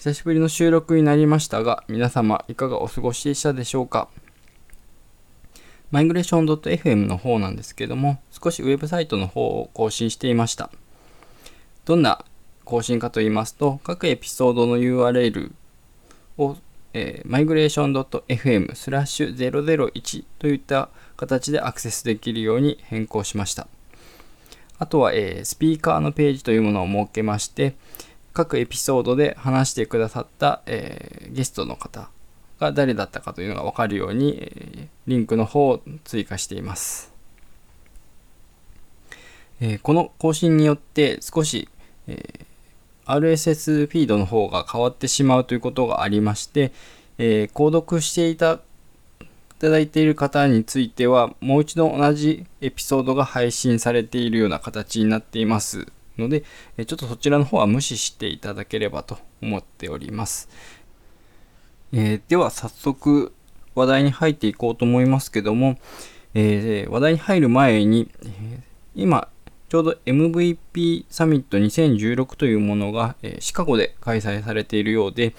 久しぶりの収録になりましたが、皆様いかがお過ごしでしたでしょうか？マイグレーション .fm の方なんですけども、少しウェブサイトの方を更新していました。どんな更新かと言いますと、各エピソードの URL を、えー、migration.fm スラッシュ001といった形でアクセスできるように変更しました。あとは、えー、スピーカーのページというものを設けまして、各エピソードで話してくださった、えー、ゲストの方が誰だったかというのが分かるように、えー、リンクの方を追加しています。えー、この更新によって少し、え RSS フィードの方が変わってしまうということがありまして、え購読していたいただいている方については、もう一度同じエピソードが配信されているような形になっていますので、ちょっとそちらの方は無視していただければと思っております。えー、では早速話題に入っていこうと思いますけども、えー、話題に入る前に、えー、今ちょうど MVP サミット2016というものが、えシカゴで開催されているようで、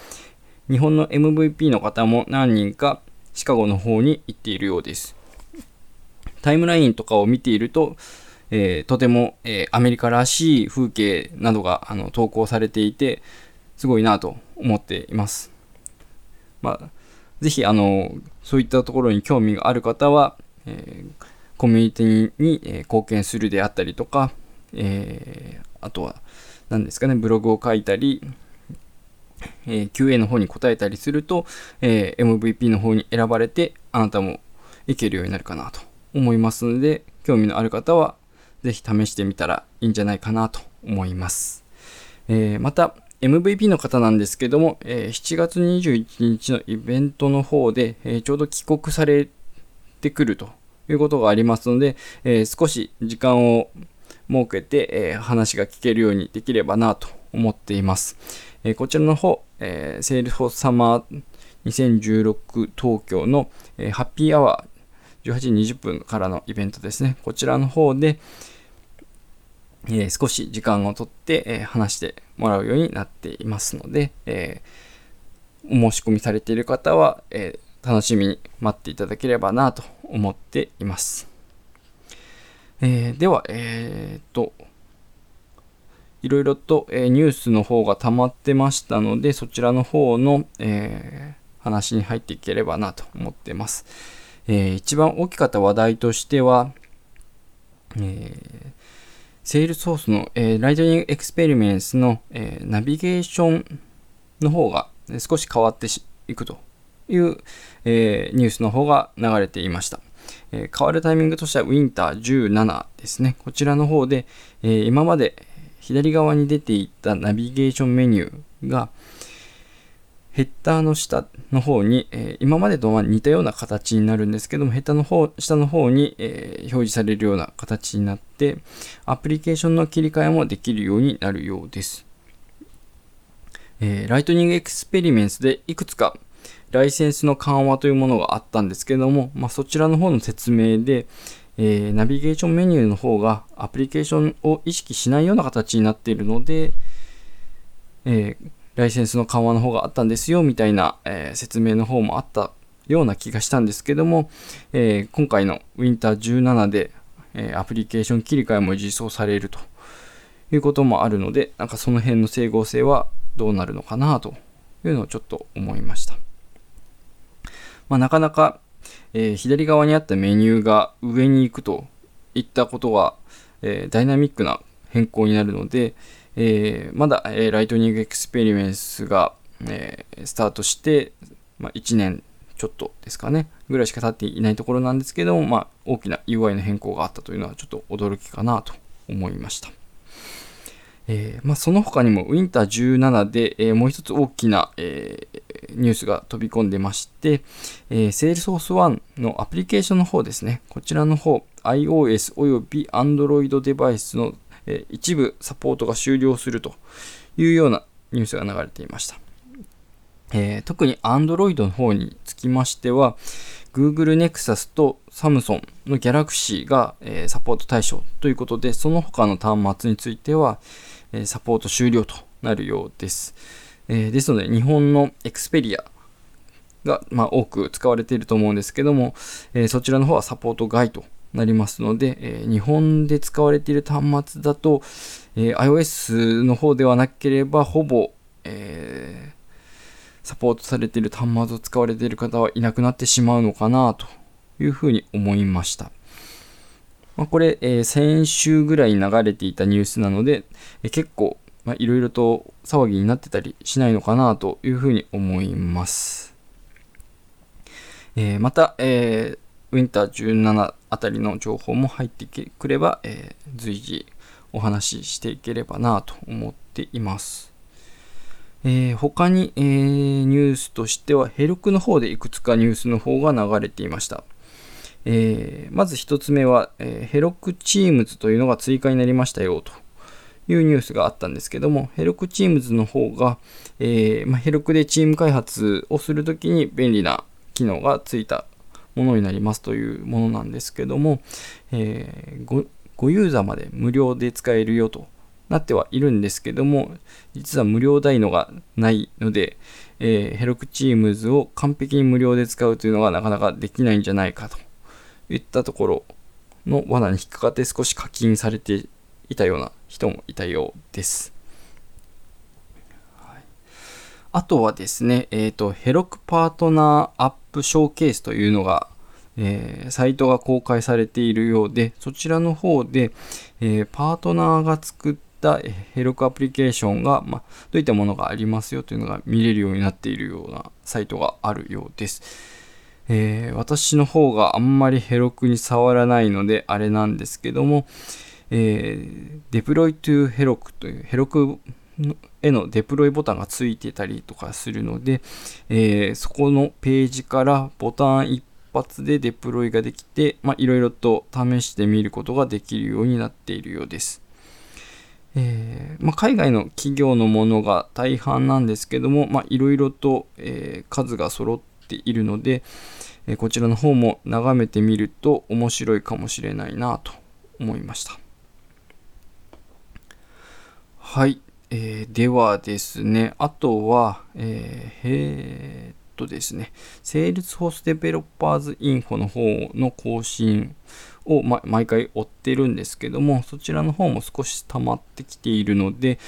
日本の MVP の方も何人かシカゴの方に行っているようです。タイムラインとかを見ていると、えー、とても、えー、アメリカらしい風景などがあの投稿されていて、すごいなと思っています。まあ、ぜひ、あの、そういったところに興味がある方は、えー、コミュニティに、え貢献するであったりとか、えあとは、何ですかね、ブログを書いたり、え、QA の方に答えたりすると、え、MVP の方に選ばれて、あなたもいけるようになるかなと思いますので、興味のある方は、ぜひ試してみたらいいんじゃないかなと思います。えー、また、MVP の方なんですけども、えー、7月21日のイベントの方で、えー、ちょうど帰国されてくるということがありますので、え少し時間を設けて、え話が聞けるようにできればなと思っています。えこちらの方、えー、セールフォーサマー2016東京の、え、ハッピーアワー18時20分からのイベントですね。こちらの方で、え、少し時間をとって、え、話してもらうようになっていますので、え、お申し込みされている方は、え楽しみに待っていただければなと思っています。えでは、えっと、いろいろと、えー、ニュースの方が溜まってましたので、そちらの方の、え、話に入っていければなと思ってます。えー、一番大きかった話題としては、え Salesforce の、え Lightning Experience の、えナビゲーションの方が少し変わっていくという、えニュースの方が流れていました。え変わるタイミングとしては Winter 17ですね。こちらの方で、え今まで左側に出ていたナビゲーションメニューが、ヘッダーの下の方に、えー、今までとは似たような形になるんですけども、ヘッダーの方、下の方に、えー、表示されるような形になって、アプリケーションの切り替えもできるようになるようです。えー、 Lightning Experience でいくつかライセンスの緩和というものがあったんですけども、まあ、そちらの方の説明で、えー、ナビゲーションメニューの方がアプリケーションを意識しないような形になっているので、えー、ライセンスの緩和の方があったんですよみたいな、えー、説明の方もあったような気がしたんですけども、え今回の Winter 17で、えアプリケーション切り替えも実装されるということもあるので、なんかその辺の整合性はどうなるのかなというのをちょっと思いました。まあ、なかなかえー、左側にあったメニューが上に行くといったことは、えー、ダイナミックな変更になるので、えー、まだ、えー、 Lightning Experience が、えー、スタートして、まあ、1年ちょっとですかね、ぐらいしか経っていないところなんですけども、まあ、大きな UI の変更があったというのはちょっと驚きかなと思いました。えー、まあ、その他にも Winter 17で、えー、もう一つ大きな、えー、ニュースが飛び込んでまして、えー、Salesforce1 のアプリケーションの方ですね、こちらの方、iOS および Android デバイスの、え一部サポートが終了するというようなニュースが流れていました。え特に Android の方につきましては、Google Nexus と Samsung の Galaxy が、えサポート対象ということで、その他の端末については、えサポート終了となるようです。えー、ですので、日本のエクスペリアが、まあ、多く使われていると思うんですけども、え、そちらの方はサポート外となりますので、えー、日本で使われている端末だと、えー、iOS の方ではなければ、ほぼ、えサポートされている端末を使われている方はいなくなってしまうのかなというふうに思いました。まあ、これ、え先週ぐらい流れていたニュースなので、え結構いろいろと騒ぎになってたりしないのかなというふうに思います。え、また、えー、ウィンター17あたりの情報も入ってくれば、えー、随時お話ししていければなと思っています。えー、他に、えー、ニュースとしては、ヘルクの方でいくつかニュースの方が流れていました。えー、まず1つ目は、えヘロクチームズというのが追加になりましたよというニュースがあったんですけども、ヘロクチームズの方が、えまヘロクでチーム開発をするときに便利な機能がついたものになりますというものなんですけども、えー、ごユーザーまで無料で使えるよとなってはいるんですけども、実は無料代のがないので、えー、ヘロクチームズを完璧に無料で使うというのがなかなかできないんじゃないかといったところの罠に引っかかって少し課金されていたような人もいたようです。あとはですね、えっ、ー、と、ヘロクパートナーアップショーケースというのが、えー、サイトが公開されているようで、そちらの方で、えー、パートナーが作ったヘロクアプリケーションが、まどういったものがありますよというのが見れるようになっているようなサイトがあるようです。えー、私の方があんまりヘロクに触らないのであれなんですけども、えー、Deploy to ヘロクというヘロクへのデプロイボタンがついてたりとかするので、えー、そこのページからボタン一発でデプロイができて、いろいろと試してみることができるようになっているようです。えー、まあ、海外の企業のものが大半なんですけども、いろいろと、えー、数が揃っているので、え、こちらの方も眺めてみると面白いかもしれないなと思いました。はい。えー、ではですね、あとは、えー、えー、っとですね、Salesforce Developers Info の方の更新を、ま、毎回追ってるんですけども、そちらの方も少し溜まってきているので、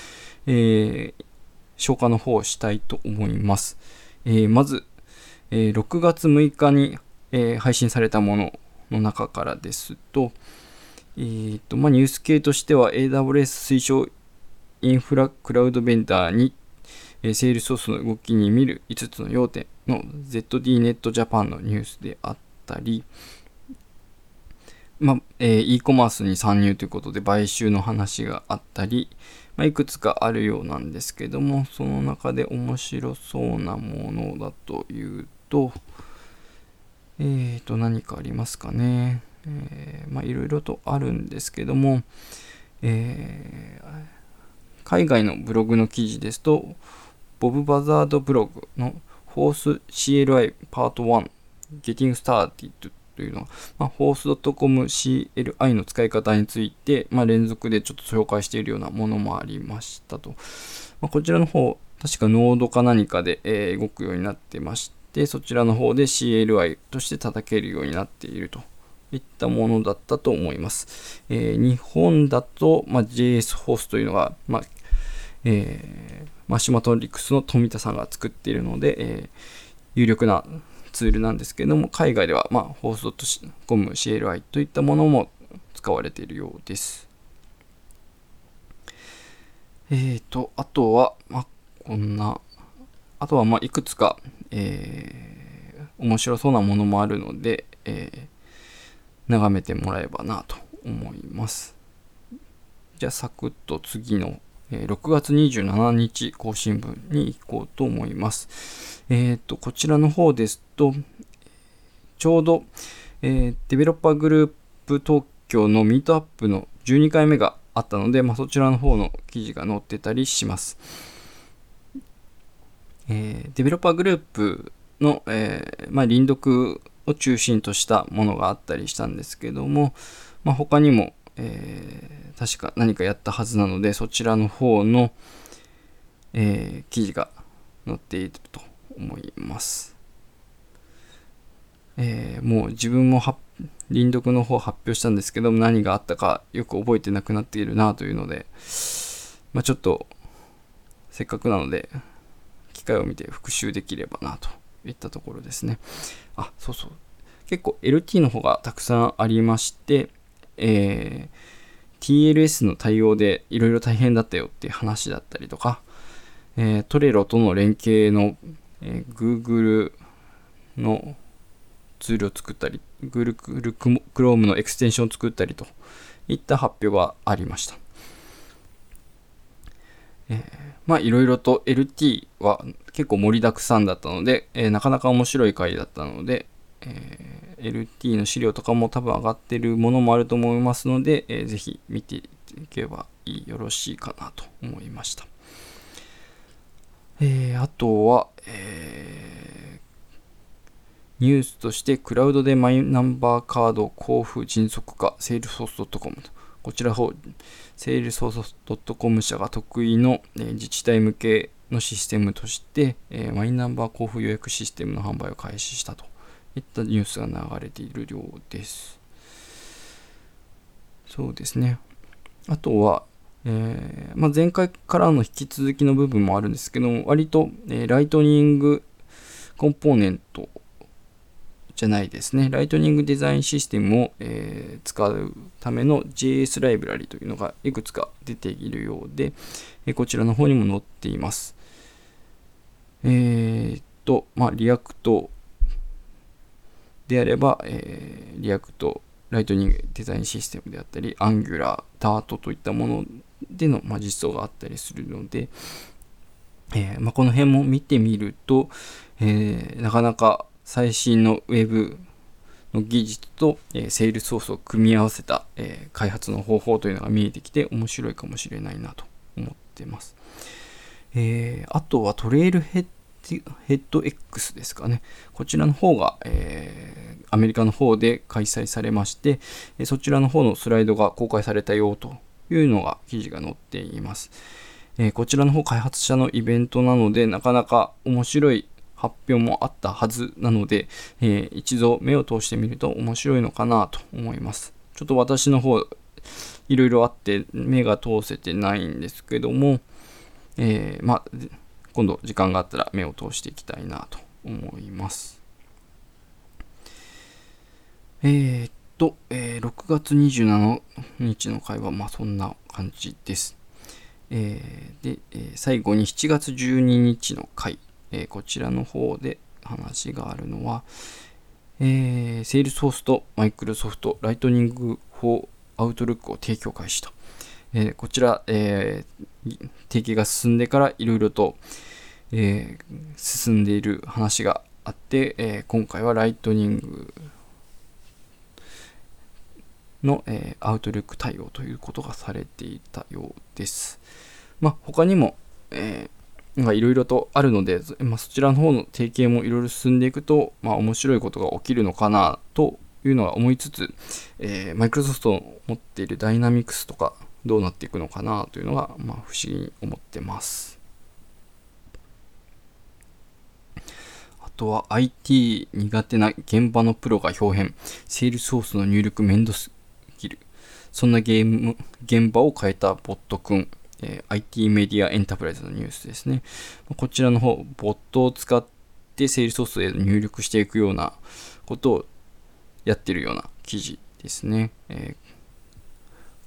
えー、消化の方をしたいと思います。え、まず、え、6月6日に、え、配信されたものの中からですと、えーとまあ、ニュース系としては AWS 推奨インフラクラウドベンダーに、えー、セールソースの動きに見る5つの要点の ZDNet Japan のニュースであったり、まあえー、e コマースに参入ということで買収の話があったり、まあ、いくつかあるようなんですけどもその中で面白そうなものだというとえーと何かありますかね、えー、まあいろいろとあるんですけども、えー、海外のブログの記事ですと、ボブ・バザードブログの Force CLI Part 1 Getting Started というのは、まあ、force.com CLI の使い方について、まあ、連続でちょっと紹介しているようなものもありましたと。まあ、こちらの方、確かノードか何かで、えー、動くようになってまして、そちらの方で CLI として叩けるようになっているといったものだったと思います。えー、日本だと、まあ、JS ホースというのが、まあえー、マシュマトリックスの富田さんが作っているので、えー、有力なツールなんですけれども、海外では、まあ、ホースドットコム CLI といったものも使われているようです。えーと、あとは、まあ、こんな、あとは、まあ、いくつか、えー、面白そうなものもあるので、えー、眺めてもらえばなと思います。じゃあ、サクッと次の6月27日更新分に行こうと思います。えっ、ー、と、こちらの方ですと、ちょうど、えー、デベロッパーグループ東京のミートアップの12回目があったので、まあ、そちらの方の記事が載ってたりします。えー、デベロッパーグループの、えー、まあ、輪読を中心としたものがあったりしたんですけども、まあ、他にも、えー、確か何かやったはずなので、そちらの方の、えー、記事が載っていると思います。えー、もう自分も輪読の方発表したんですけど何があったかよく覚えてなくなっているなというので、まあ、ちょっとせっかくなので機会を見て復習できればなといったところですね。あ、そうそう。結構 LT の方がたくさんありまして、えー、TLS の対応でいろいろ大変だったよっていう話だったりとか、えー、トレロとの連携の、えー、Google のツールを作ったり、Google Chrome のエクステンションを作ったりといった発表がありました。えー、まあいろいろと LT は結構盛りだくさんだったので、えー、なかなか面白い回だったので、えー、LT の資料とかも多分上がってるものもあると思いますので、えー、ぜひ見ていけばいいよろしいかなと思いました。えー、あとは、えー、ニュースとしてクラウドでマイナンバーカード交付迅速化、セールソース .com と、こちら方、セールソース .com 社が得意の、えー、自治体向けのシステムとして、え、マイナンバー交付予約システムの販売を開始したといったニュースが流れているようです。そうですね。あとは、えーまあ、前回からの引き続きの部分もあるんですけど、割と、えー、ライトニングコンポーネントじゃないですね。 Lightning Design System を、えー、使うための JS ライブラリというのがいくつか出ているようで、え、こちらの方にも載っています。え、っと、まあ、 React であれば、えー、 React、 Lightning Design System であったり、Angular、Dart といったものでの、まあ、実装があったりするので、えー、まあ、この辺も見てみると、えー、なかなか最新の Web の技術と、えー、セールソースを組み合わせた、え、開発の方法というのが見えてきて面白いかもしれないなと思ってます。え、あとはトレイルヘッヘッド X ですかね。こちらの方が、えー、アメリカの方で開催されまして、そちらの方のスライドが公開されたよというのが記事が載っています。えー、こちらの方開発者のイベントなので、なかなか面白い発表もあったはずなので、えー、一度目を通してみると面白いのかなと思います。ちょっと私の方、いろいろあって目が通せてないんですけども、えー、まあ、今度時間があったら目を通していきたいなと思います。えー、っと、えー、6月27日の回はまあそんな感じです。えー、で、え、最後に7月12日の回、え、こちらの方で話があるのは、えー、セールソースとマイクロソフトライトニング4アウトルックを提供開始と。えー、こちら、えー、提携が進んでからいろいろと、えー、進んでいる話があって、え今回はライトニングの、えアウトルック対応ということがされていたようです。まあ、他にも、えいろいろとあるので、まあ、そちらの方の提携もいろいろ進んでいくと、まあ、面白いことが起きるのかなというのは思いつつ、えー、マイクロソフトの持っているダイナミクスとかどうなっていくのかなというのが、まあ、不思議に思ってます。あとは IT 苦手な現場のプロが表変、セールソースの入力めんどすぎる。そんなゲーム現場を変えたボットくん。えー、IT メディアエンタープライズのニュースですね。こちらの方、ボットを使ってセールソースへ入力していくようなことをやってるような記事ですね。えー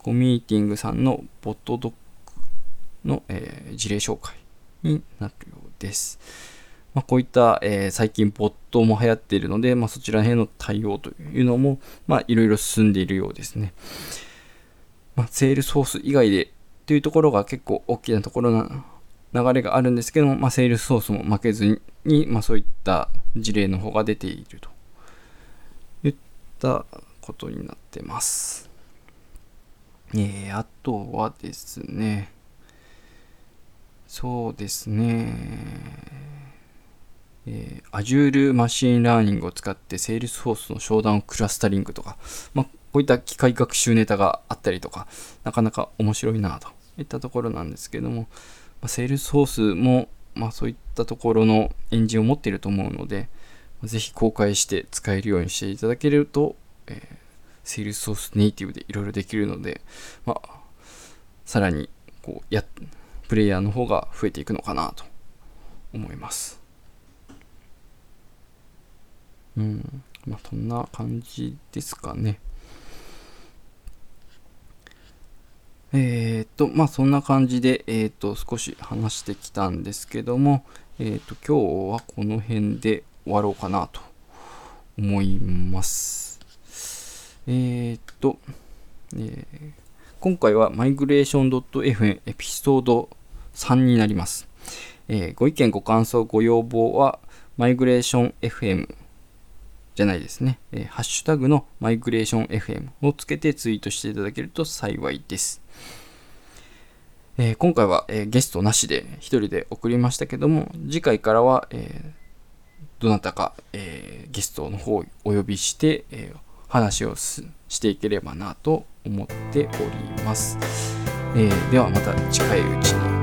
コミーティングさんのボットドックの、えー、事例紹介になるようです。まあ、こういった、えー、最近ボットも流行っているので、まあ、そちらへの対応というのも、まあ、いろいろ進んでいるようですね。まあ、セールソース以外でというところが結構大きなところな流れがあるんですけども、まあ、セールスソースも負けずに、まあ、そういった事例の方が出ているといったことになってます。えー、あとはですね、そうですね、えー、Azure Machine Learning を使って Salesforce の商談をクラスタリングとか、まあ、こういった機械学習ネタがあったりとか、なかなか面白いなといったところなんですけども、まあ、Salesforce もまあ、そういったところのエンジンを持っていると思うので、ぜひ公開して使えるようにしていただけると、えー、Salesforce ネイティブでいろいろできるので、まあ、さらにこうやプレイヤーの方が増えていくのかなと思います。うん、まあ、そんな感じですかね。えっ、と、まあ、そんな感じで、えっ、と、少し話してきたんですけども、えっ、と、今日はこの辺で終わろうかなと思います。えっ、と、えー、今回はマイグレーション .fm エピソード3になります。えー、ご意見、ご感想、ご要望は、マイグレーション FM じゃないですね、えー、ハッシュタグのマイグレーション FM をつけてツイートしていただけると幸いです。えー、今回は、えー、ゲストなしで1人で送りましたけども、次回からは、えどなたか、えゲストの方をお呼びして、え話をしていければなと思っております。えではまた近いうちに。